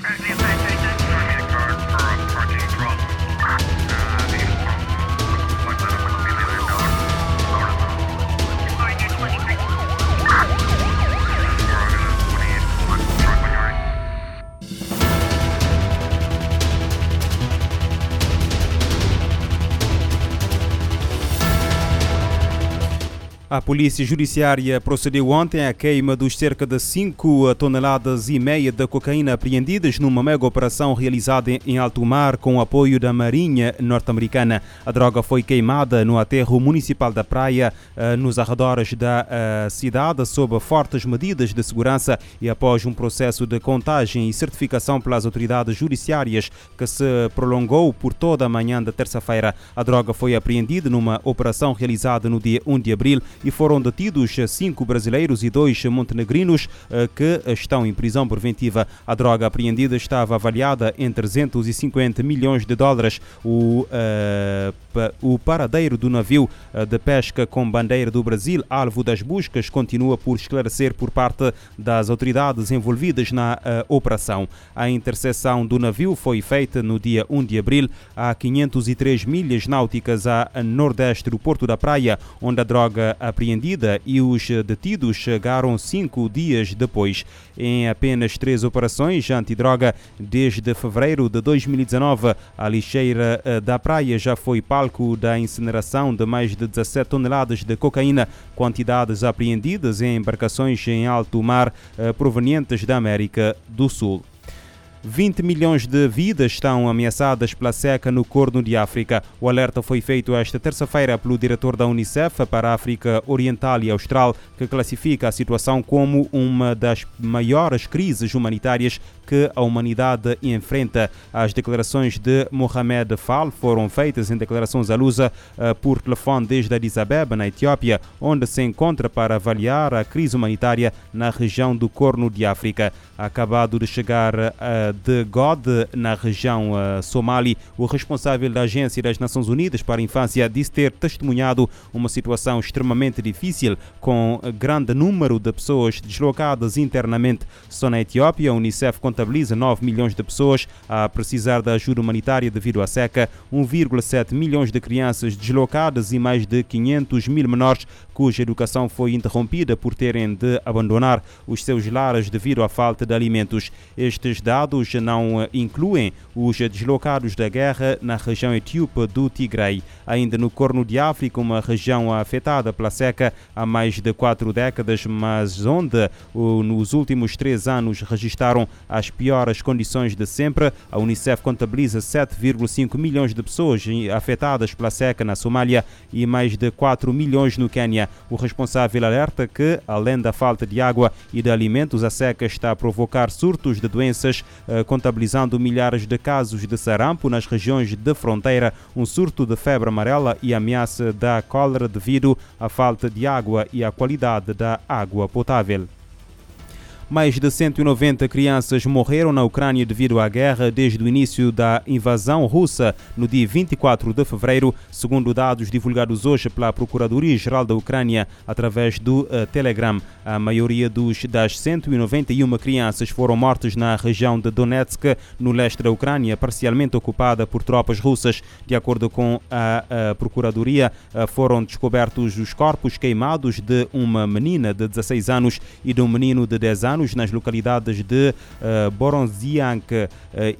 Earth, A Polícia Judiciária procedeu ontem à queima dos cerca de 5 toneladas e meia de cocaína apreendidas numa mega operação realizada em alto mar com o apoio da Marinha norte-americana. A droga foi queimada no aterro municipal da praia, eh, nos arredores da eh, cidade, sob fortes medidas de segurança e após um processo de contagem e certificação pelas autoridades judiciárias que se prolongou por toda a manhã da terça-feira. A droga foi apreendida numa operação realizada no dia 1 de abril e foram detidos cinco brasileiros e dois montenegrinos eh, que estão em prisão preventiva. A droga apreendida estava avaliada em 350 milhões de dólares. O, uh, o paradeiro do navio uh, de pesca com bandeira do Brasil, alvo das buscas, continua por esclarecer por parte das autoridades envolvidas na uh, operação. A interseção do navio foi feita no dia 1 de abril, a 503 milhas náuticas a nordeste do Porto da Praia, onde a droga apreendida e os detidos chegaram cinco dias depois. Em apenas três operações antidroga desde fevereiro de 2019, a lixeira eh, da praia já foi palco da incineração de mais de 17 toneladas de cocaína, quantidades apreendidas em embarcações em alto mar eh, provenientes da América do Sul. 20 milhões de vidas estão ameaçadas pela seca no Corno de África. O alerta foi feito esta terça-feira pelo diretor da Unicef para a África Oriental e Austral, que classifica a situação como uma das maiores crises humanitárias que a humanidade enfrenta. As declarações de Mohamed Fall foram feitas em declarações à lusa uh, por telefone desde Addis Abeba, na Etiópia, onde se encontra para avaliar a crise humanitária na região do Corno de África. Acabado de chegar uh, de God, na região uh, somali, o responsável da Agência das Nações Unidas para a Infância disse ter testemunhado uma situação extremamente difícil, com grande número de pessoas deslocadas internamente. Só na Etiópia, a Unicef contabiliza 9 milhões de pessoas a precisar da ajuda humanitária devido à seca, 1,7 milhões de crianças deslocadas e mais de 500 mil menores cuja educação foi interrompida por terem de abandonar os seus lares devido à falta de alimentos. Estes dados não incluem os deslocados da guerra na região etíope do Tigray. Ainda no Corno de África, uma região afetada pela seca há mais de quatro décadas, mas onde nos últimos três anos registaram as piores condições de sempre, a Unicef contabiliza 7,5 milhões de pessoas afetadas pela seca na Somália e mais de 4 milhões no Quênia. O responsável alerta que, além da falta de água e de alimentos, a seca está a provocar surtos de doenças, eh, contabilizando milhares de casos de sarampo nas regiões de fronteira, um surto de febre amarela e ameaça da cólera devido à falta de água e à qualidade da água potável. Mais de 190 crianças morreram na Ucrânia devido à guerra desde o início da invasão russa no dia 24 de fevereiro, segundo dados divulgados hoje pela Procuradoria-Geral da Ucrânia através do uh, Telegram. A maioria dos, das 191 crianças foram mortas na região de Donetsk, no leste da Ucrânia, parcialmente ocupada por tropas russas. De acordo com a, a Procuradoria, uh, foram descobertos os corpos queimados de uma menina de 16 anos e de um menino de 10 anos nas localidades de uh, Boronziank uh,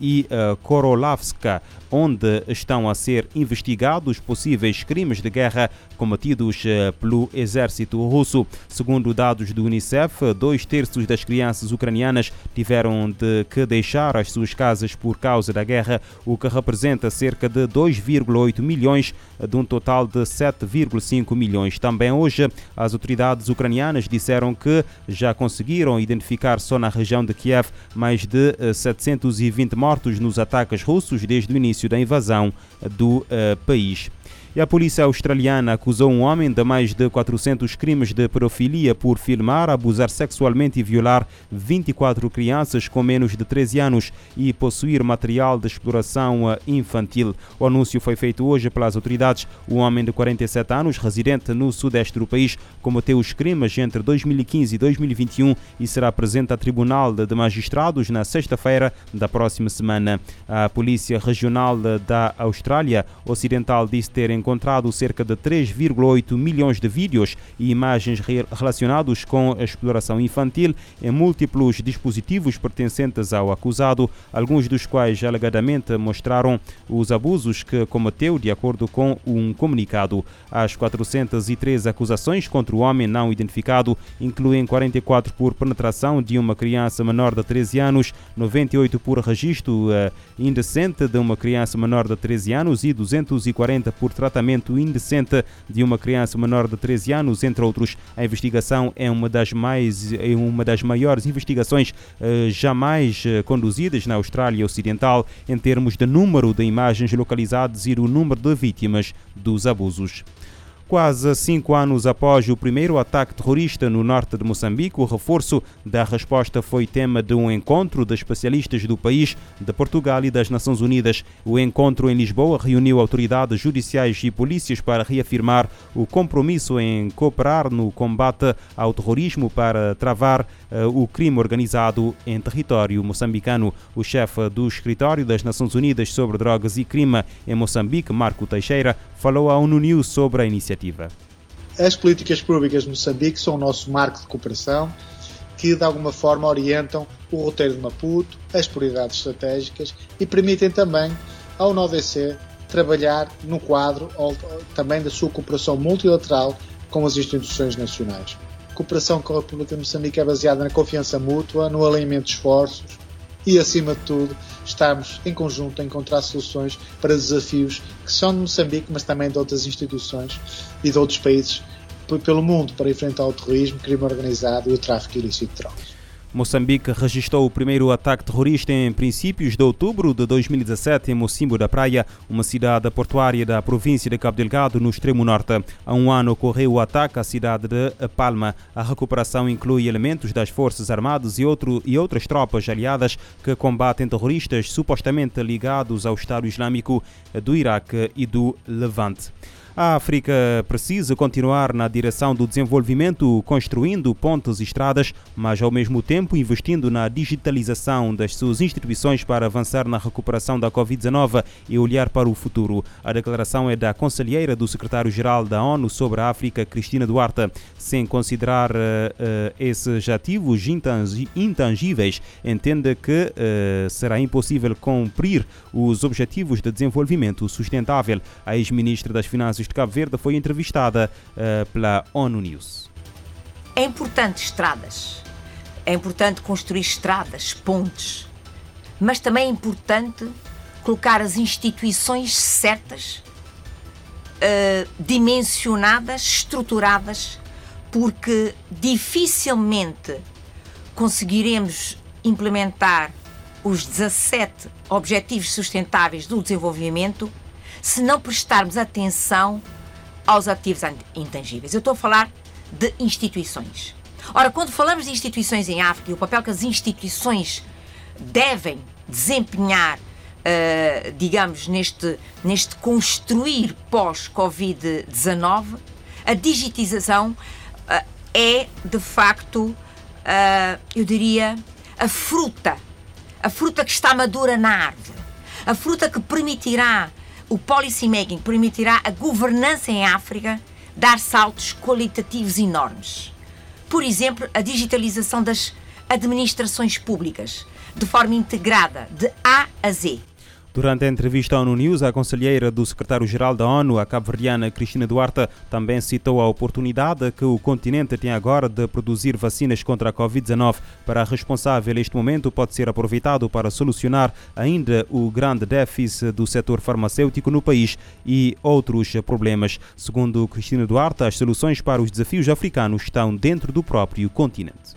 e uh, Korolavska, onde estão a ser investigados possíveis crimes de guerra cometidos pelo exército russo. Segundo dados do Unicef, dois terços das crianças ucranianas tiveram de que deixar as suas casas por causa da guerra, o que representa cerca de 2,8 milhões de um total de 7,5 milhões. Também hoje, as autoridades ucranianas disseram que já conseguiram identificar só na região de Kiev mais de 720 mortos nos ataques russos desde o início da invasão do uh, país. E a polícia australiana acusou um homem de mais de 400 crimes de pedofilia por filmar, abusar sexualmente e violar 24 crianças com menos de 13 anos e possuir material de exploração eh, infantil. O anúncio foi feito hoje pelas autoridades. O homem de 47 anos, residente no sudeste do país, cometeu os crimes entre 2015 e 2021 e será presente a Tribunal de Magistrados na sexta-feira da próxima semana. A Polícia Regional da Austrália Ocidental disse ter encontrado cerca de 3,8 milhões de vídeos e imagens relacionados com a exploração infantil em múltiplos dispositivos pertencentes ao acusado, alguns dos quais alegadamente mostraram os abusos que cometeu, de acordo com um comunicado. As 403 acusações contra o homem não identificado incluem 44 por penetração de uma criança menor de 13 anos, 98 por registro uh, indecente de uma criança menor de 13 anos e 240 por tratamento indecente de uma criança menor de 13 anos, entre outros. A investigação é uma das mais é uma das maiores investigações uh, jamais uh, conduzidas na Austrália Ocidental em termos de número de imagens localizadas e o número de vítimas dos abusos. Quase cinco anos após o primeiro ataque terrorista no norte de Moçambique, o reforço da resposta foi tema de um encontro de especialistas do país, de Portugal e das Nações Unidas. O encontro em Lisboa reuniu autoridades judiciais e polícias para reafirmar o compromisso em cooperar no combate ao terrorismo para travar o crime organizado em território moçambicano. O chefe do escritório das Nações Unidas sobre Drogas e Crime em Moçambique, Marco Teixeira, falou à ONU News sobre a iniciativa. As políticas públicas de Moçambique são o nosso marco de cooperação que, de alguma forma, orientam o roteiro de Maputo, as prioridades estratégicas e permitem também ao NODC trabalhar no quadro também da sua cooperação multilateral com as instituições nacionais cooperação com a República de Moçambique é baseada na confiança mútua, no alinhamento de esforços e, acima de tudo, estarmos em conjunto a encontrar soluções para desafios que são de Moçambique, mas também de outras instituições e de outros países pelo mundo para enfrentar o terrorismo, crime organizado e o tráfico ilícito de drogas. Moçambique registrou o primeiro ataque terrorista em princípios de outubro de 2017 em Mocimbo da Praia, uma cidade portuária da província de Cabo Delgado, no extremo norte. Há um ano ocorreu o ataque à cidade de Palma. A recuperação inclui elementos das Forças Armadas e, outro, e outras tropas aliadas que combatem terroristas supostamente ligados ao Estado Islâmico do Iraque e do Levante. A África precisa continuar na direção do desenvolvimento, construindo pontes e estradas, mas ao mesmo tempo investindo na digitalização das suas instituições para avançar na recuperação da Covid-19 e olhar para o futuro. A declaração é da conselheira do secretário-geral da ONU sobre a África, Cristina Duarte. Sem considerar uh, uh, esses ativos intangíveis, entende que uh, será impossível cumprir os objetivos de desenvolvimento sustentável. A ex-ministra das Finanças de Cabo Verde foi entrevistada uh, pela ONU News. É importante estradas, é importante construir estradas, pontes, mas também é importante colocar as instituições certas, uh, dimensionadas, estruturadas, porque dificilmente conseguiremos implementar os 17 Objetivos Sustentáveis do Desenvolvimento se não prestarmos atenção aos ativos intangíveis. Eu estou a falar de instituições. Ora, quando falamos de instituições em África e o papel que as instituições devem desempenhar, uh, digamos, neste, neste construir pós-Covid-19, a digitização uh, é, de facto, uh, eu diria, a fruta, a fruta que está madura na árvore, a fruta que permitirá o policymaking permitirá a governança em África dar saltos qualitativos enormes. Por exemplo, a digitalização das administrações públicas, de forma integrada, de A a Z. Durante a entrevista à ONU News, a conselheira do secretário-geral da ONU, a cabo-verdiana Cristina Duarte, também citou a oportunidade que o continente tem agora de produzir vacinas contra a Covid-19. Para a responsável, este momento pode ser aproveitado para solucionar ainda o grande déficit do setor farmacêutico no país e outros problemas. Segundo Cristina Duarte, as soluções para os desafios africanos estão dentro do próprio continente.